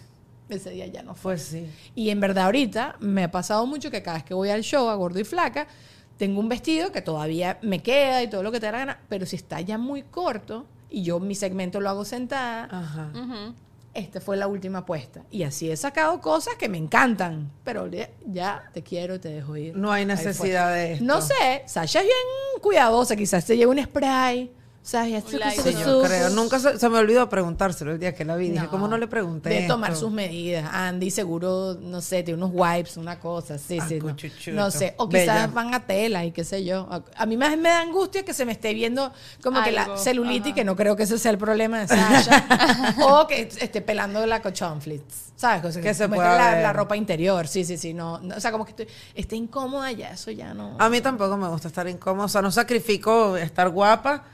Ese día ya no fue. Pues sí. Y en verdad ahorita me ha pasado mucho que cada vez que voy al show a Gordo y Flaca, tengo un vestido que todavía me queda y todo lo que te da la gana, pero si está ya muy corto y yo mi segmento lo hago sentada, Ajá. Esta fue la última apuesta. Y así he sacado cosas que me encantan, pero ya, te quiero, te dejo ir. No hay necesidad de esto. No sé, Sasha es bien cuidadosa, quizás se lleva un spray, light, Sí, yo creo. Nunca se, se me olvidó preguntárselo el día que la vi. Dije, ¿cómo no le pregunté? De tomar esto? sus medidas. Andy seguro, no sé, tiene unos wipes, una cosa, sí, Ah, sí. No, no sé, o Bella. quizás van a tela y qué sé yo. A, a mí más me da angustia que se me esté viendo como que la celulitis, ajá. que no creo que ese sea el problema de Sasha, o que esté pelando la cochonflits, ¿sabes? O sea, Que se pueda la, ropa interior, sí, sí, sí. No, no, o sea, como que estoy, esté incómoda ya, eso ya no. A mí tampoco me gusta estar incómoda. O sea, no sacrifico estar guapa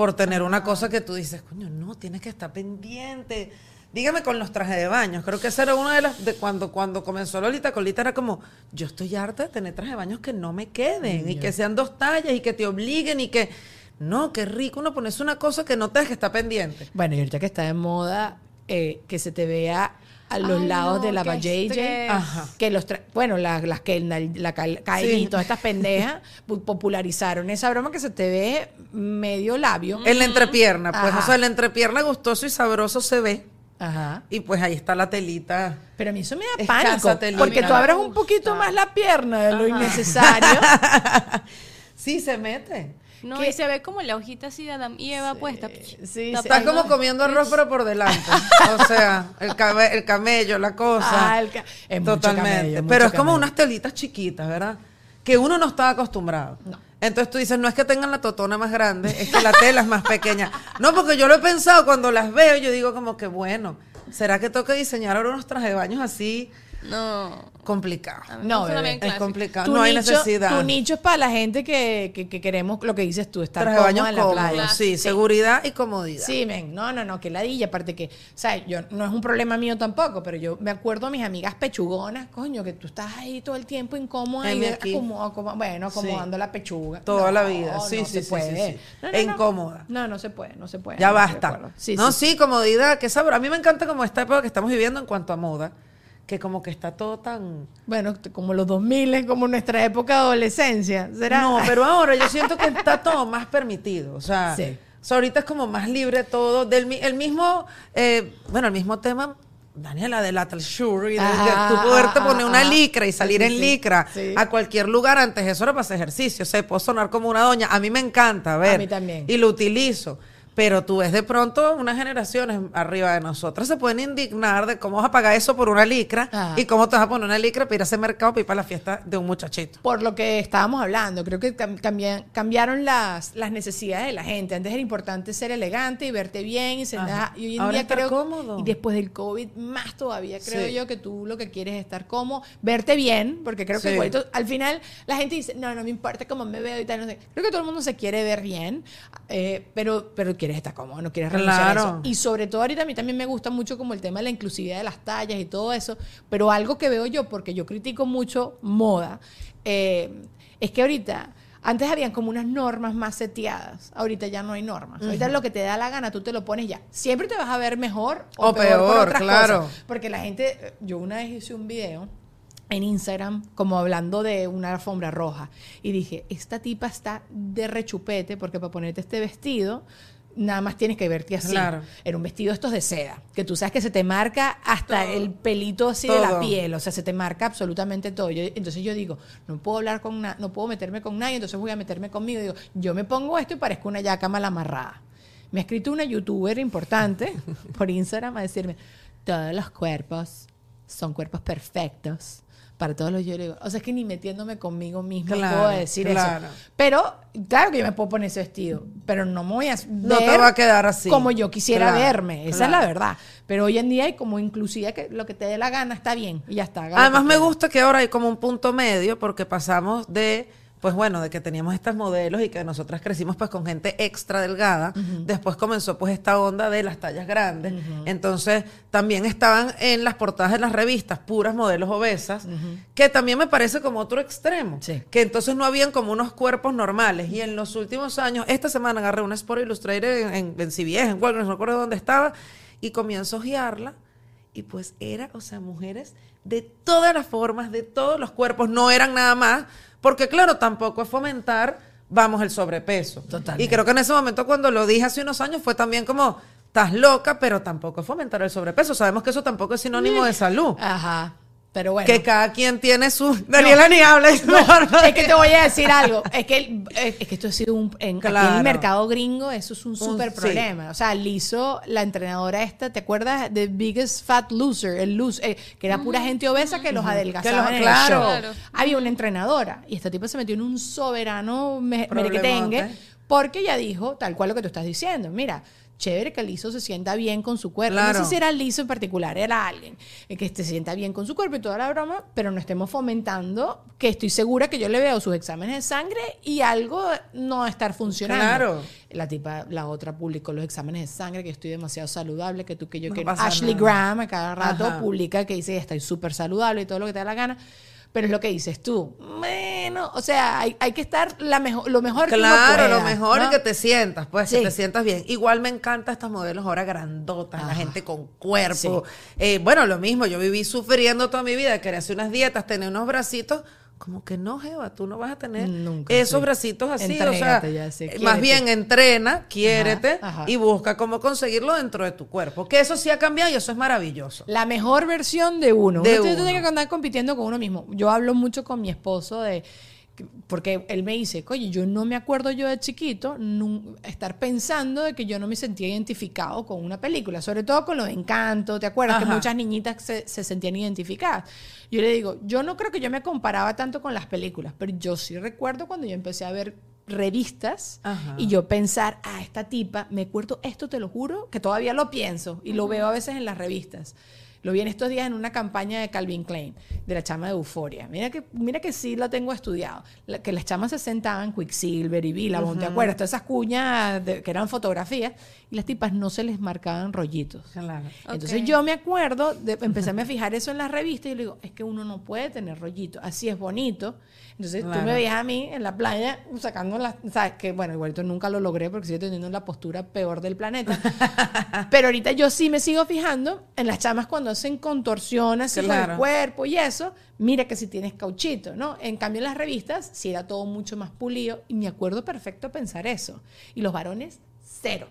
por tener una cosa que tú dices, coño, no, tienes que estar pendiente. Dígame con los trajes de baño. Creo que esa era una de las. De cuando, cuando comenzó Lolita Colita era como, yo estoy harta de tener trajes de baño que no me queden y que sean dos tallas y que te obliguen y que. No, qué rico uno ponerse una cosa que no te que estar pendiente. Bueno, y ahorita que está de moda, eh, que se te vea a los Ay, lados no, de la. Ajá. Que los tra- bueno, la- las que la, la Kylie Sí. y todas estas pendejas pu- popularizaron esa broma que se te ve medio labio. En la entrepierna, pues, Ajá. o sea, en la entrepierna gustoso y sabroso se ve. Ajá. Y pues ahí está la telita. Pero a mí eso me da Escasa pánico. telita. Porque tú abres un poquito más la pierna de lo innecesario. Sí, se mete. No, ¿Qué? y se ve como la hojita así de Adam y Eva puesta. sí, sí. Estás como comiendo arroz pero por delante. O sea, el, cabe- el camello, la cosa. Ah, el ca- es mucho Totalmente. camello, pero mucho es como camello. unas telitas chiquitas, ¿verdad? Que uno no estaba acostumbrado. Entonces tú dices, no es que tengan la totona más grande, es que la tela es más pequeña. No, porque yo lo he pensado cuando las veo, yo digo como que bueno, ¿será que toca diseñar ahora unos trajes de baños así? No. Complicado. No, bebé, Es complicado. Tu no hay nicho- necesidad. Tu nicho es para la gente que, que- que queremos lo que dices tú, estar Traje en la cómodos, playa. sí, seguridad y comodidad. Sí, men, no, no, no, que ladilla, aparte que, o sea, yo, no es un problema mío tampoco, pero yo me acuerdo a mis amigas pechugonas, coño, que tú estás ahí todo el tiempo incómoda y acomodo- acomodo- bueno, acomodando la pechuga. Toda No, la vida, sí, no sí, se sí, puede. sí, sí. No, E no, no. incómoda. No, no se puede, no se puede. Ya basta. Sí, no, sí, sí, comodidad, que sabor. A mí me encanta como esta época que estamos viviendo en cuanto a moda, que como que está todo tan... Bueno, como los 2000, como nuestra época de adolescencia, ¿será? No, pero ahora yo siento que está todo más permitido. O sea, Sí. o sea, ahorita es como más libre todo. Del, el mismo, eh, bueno, el mismo tema, Daniela, de la Sure, y de, de Ajá, tú poderte ajá, poner una ajá. licra y salir sí, en sí. licra a cualquier lugar. Antes eso era para hacer ejercicio. O sea, puedo sonar como una doña. A mí me encanta, a ver. mí también. Y lo utilizo. Pero tú ves de pronto unas generaciones arriba de nosotras se pueden indignar de cómo vas a pagar eso por una licra Ajá. y cómo te vas a poner una licra para ir a ese mercado para ir para la fiesta de un muchachito. por lo que estábamos hablando, creo que cambian- cambiaron las, las necesidades de la gente. Antes era importante ser elegante y verte bien y, se- Ajá. y hoy en Ahora día creo cómodo. y después del COVID más todavía creo Sí. yo que tú lo que quieres es estar cómodo, verte bien, porque creo que Sí. al final la gente dice, no, no me importa cómo me veo y tal, no sé. Creo que todo el mundo se quiere ver bien, eh, pero, pero quieres estar cómodo, no quieres renunciar a eso. Y sobre todo ahorita a mí también me gusta mucho como el tema de la inclusividad de las tallas y todo eso, pero algo que veo yo, porque yo critico mucho moda, eh, es que ahorita... Antes habían como unas normas más seteadas. Ahorita ya no hay normas. Ahorita lo que te da la gana, tú te lo pones ya. Siempre te vas a ver mejor o, O peor, por peor, otras claro. cosas. Porque la gente, yo una vez hice un video en Instagram como hablando de una alfombra roja y dije, esta tipa está de rechupete porque para ponerte este vestido nada más tienes que verte así. Claro. Era un vestido estos de seda, que tú sabes que se te marca hasta el pelito así de la piel, o sea, se te marca absolutamente todo. Yo- entonces yo digo, no puedo hablar con na- no puedo meterme con nadie, entonces voy a meterme conmigo. Digo, yo me pongo esto y parezco una yaca mal amarrada. Me ha escrito una youtuber importante por Instagram a decirme, todos los cuerpos son cuerpos perfectos. Para todos los yo le digo, o sea, es que ni metiéndome conmigo misma Claro, puedo decir claro. eso. Pero, claro que yo me puedo poner ese vestido, pero no me voy a No te va a quedar así. como yo quisiera Claro, verme. Esa es la verdad. Pero hoy en día hay como inclusive que lo que te dé la gana está bien y ya está. Además me gusta que ahora hay como un punto medio porque pasamos de, pues bueno, de que teníamos estas modelos y que nosotras crecimos pues con gente extra delgada. Después comenzó pues esta onda de las tallas grandes. Entonces también estaban en las portadas de las revistas puras modelos obesas, que también me parece como otro extremo. Sí. Que entonces no habían como unos cuerpos normales. Y en los últimos años, esta semana agarré una Sport Illustrated en, en, en CBS, en Walgreens, no recuerdo dónde estaba, y comienzo a ojearla. Y pues era, o sea, mujeres de todas las formas, de todos los cuerpos, no eran nada más, porque claro, tampoco es fomentar vamos, el sobrepeso. Totalmente. Y creo que en ese momento cuando lo dije hace unos años fue también como, estás loca, pero tampoco es fomentar el sobrepeso. Sabemos que eso tampoco es sinónimo de salud. Ajá. Pero bueno. Que cada quien tiene su... Daniela ni habla. es mejor no es que te voy a decir algo. Es que, es que esto ha sido un. En, aquí en Claro. el mercado gringo, eso es un súper sí. problema. O sea, Lizo, la entrenadora esta, ¿te acuerdas de Biggest Fat Loser? El loser, eh, que era pura gente obesa que los adelgazaba Que los- en claro. el show. Claro. Había una entrenadora y esta tipa se metió en un soberano me- merequetengue porque ella dijo, tal cual lo que tú estás diciendo, mira. Chévere que Lizo se sienta bien con su cuerpo. Claro. No sé si era Lizo en particular, era alguien eh, que se sienta bien con su cuerpo y toda la broma, pero no estemos fomentando que estoy segura que yo le veo sus exámenes de sangre y algo no estar funcionando. Claro. La tipa, la otra publicó los exámenes de sangre, que estoy demasiado saludable, que tú, que yo, No que Ashley nada. Graham a cada rato Ajá. publica que dice estoy súper saludable y todo lo que te da la gana. Pero es lo que dices tú. Bueno, o sea, hay, hay que estar la mejor, lo mejor que uno Claro, lo mejor ¿no? es que te sientas, pues, que Sí. te sientas bien. Igual me encantan estas modelos ahora grandotas, la gente con cuerpo. Eh, bueno, lo mismo, yo viví sufriendo toda mi vida, quería hacer unas dietas, tener unos bracitos. Como que no, Jeva, tú no vas a tener Nunca, esos sí. bracitos así. o sea, Entrégate ya, sí, eh, más bien entrena, quiérete ajá. y busca cómo conseguirlo dentro de tu cuerpo. Que eso sí ha cambiado y eso es maravilloso. La mejor versión de uno. De uno tiene- uno. tiene que andar compitiendo con uno mismo. Yo hablo mucho con mi esposo de porque él me dice, oye, yo no me acuerdo yo de chiquito estar pensando de que yo no me sentía identificado con una película, sobre todo con lo de Encanto, ¿te acuerdas? Que Ajá. muchas niñitas se, se sentían identificadas. Yo le digo, yo no creo que yo me comparaba tanto con las películas, pero yo sí recuerdo cuando yo empecé a ver revistas Ajá. y yo pensar, ah, esta tipa, me acuerdo esto, te lo juro, que todavía lo pienso y lo veo a veces en las revistas. Lo vi en estos días en una campaña de Calvin Klein, de la chama de Euforia. Mira que, mira que sí lo tengo estudiado. La- que las chamas se sentaban, Quicksilver y Billabong, ¿te acuerdas? Todas esas cuñas de- que eran fotografías, y las tipas no se les marcaban rollitos. Claro. Entonces yo me acuerdo, de, empecé a fijar eso en las revistas y le digo, es que uno no puede tener rollito, así es bonito. Entonces tú Claro. me veías a mí en la playa sacando las, sabes que bueno, igualito nunca lo logré porque sigo teniendo la postura peor del planeta. Pero ahorita yo sí me sigo fijando en las chamas cuando hacen contorsiones así con el Claro. cuerpo y eso, mira que si tienes cauchito, ¿no? En cambio en las revistas sí era todo mucho más pulido y me acuerdo perfecto pensar eso. Y los varones, cero.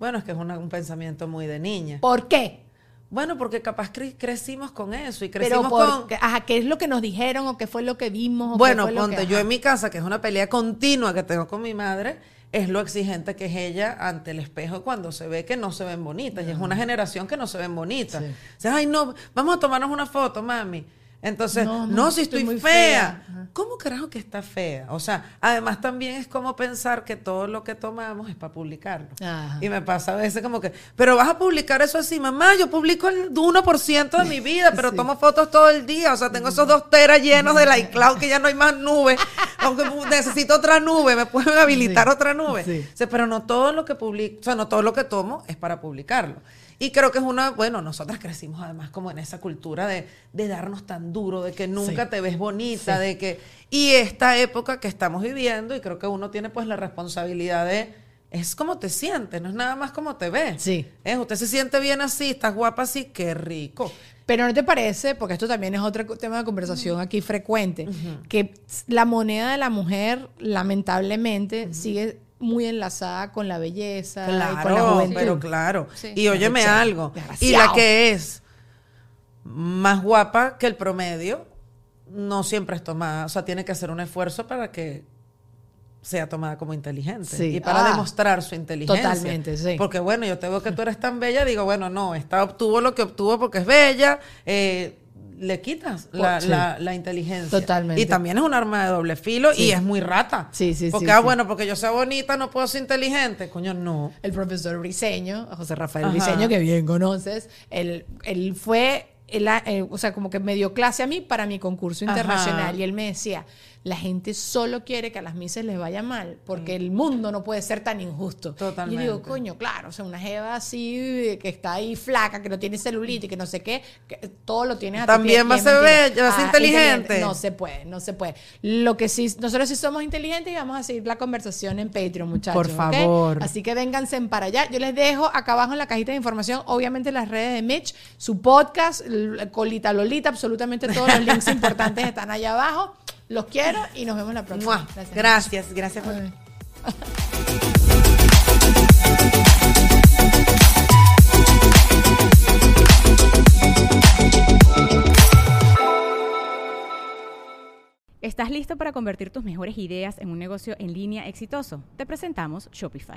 Bueno, es que es una- un pensamiento muy de niña. ¿Por qué? Bueno, porque capaz cre- crecimos con eso y Pero crecimos por, con... ajá, ¿qué es lo que nos dijeron o qué fue lo que vimos? o qué Bueno, lo ponte, que- yo en mi casa, que es una pelea continua que tengo con mi madre, es lo exigente que es ella ante el espejo cuando se ve que no se ven bonitas. Y es una generación que no se ven bonitas. Sí. O sea, ay, no, vamos a tomarnos una foto, mami. Entonces, No, no, no, si estoy estoy, muy fea. ¿Cómo carajo que está fea? O sea, además también es como pensar que todo lo que tomamos es para publicarlo. Ajá. Y me pasa a veces como que, pero vas a publicar eso así, mamá, yo publico el 1% de mi vida, pero Sí. tomo fotos todo el día, o sea, tengo esos dos teras llenos de la iCloud que ya no hay más nube, aunque necesito otra nube, me pueden habilitar Sí. otra nube. Sí. O sea, pero no todo lo que publico, o sea, no todo lo que tomo es para publicarlo. Y creo que es una, bueno, nosotras crecimos además como en esa cultura de, de darnos tan duro, de que nunca Sí. te ves bonita, Sí. de que... Y esta época que estamos viviendo, y creo que uno tiene pues la responsabilidad de... Es como te sientes, no es nada más como te ves. Sí. ¿Eh? Usted se siente bien así, estás guapa así, qué rico. Pero no te parece, porque esto también es otro tema de conversación aquí frecuente, que la moneda de la mujer, lamentablemente, sigue muy enlazada con la belleza, y con la Claro, juventud. pero claro. Sí. Y óyeme algo. Y la que es más guapa que el promedio, no siempre es tomada. O sea, tiene que hacer un esfuerzo para que sea tomada como inteligente. Sí. Y para Ah, demostrar su inteligencia. totalmente, sí. Porque bueno, yo te veo que tú eres tan bella, digo, bueno, no, esta obtuvo lo que obtuvo porque es bella. eh, le quitas la, Sí. la- la inteligencia. Totalmente. Y también es un arma de doble filo Sí. y es muy rata. Sí, sí, Porque, sí, ah, sí. bueno, porque yo sea bonita, no puedo ser inteligente. Coño, no. el profesor Briseño, José Rafael Ajá. Briseño, que bien conoces, él, él fue, él, eh, o sea, como que me dio clase a mí para mi concurso Ajá. internacional y él me decía, la gente solo quiere que a las mises les vaya mal, porque el mundo no puede ser tan injusto. Totalmente. Y digo, coño, claro, o sea, una jeva así, que está ahí flaca, que no tiene celulitis, que no sé qué, que todo lo tiene a También va a ser bella, va a ser inteligente. No se puede, no se puede. Lo que sí, nosotros sí somos inteligentes y vamos a seguir la conversación en Patreon, muchachos. Por favor. Así que vénganse para allá. Yo les dejo acá abajo en la cajita de información, obviamente las redes de Mitch, su podcast, Colita Lolita, absolutamente todos los links importantes están allá abajo. Los quiero y nos vemos la próxima. Mua. Gracias, gracias por... ¿Estás listo para convertir tus mejores ideas en un negocio en línea exitoso? Te presentamos Shopify.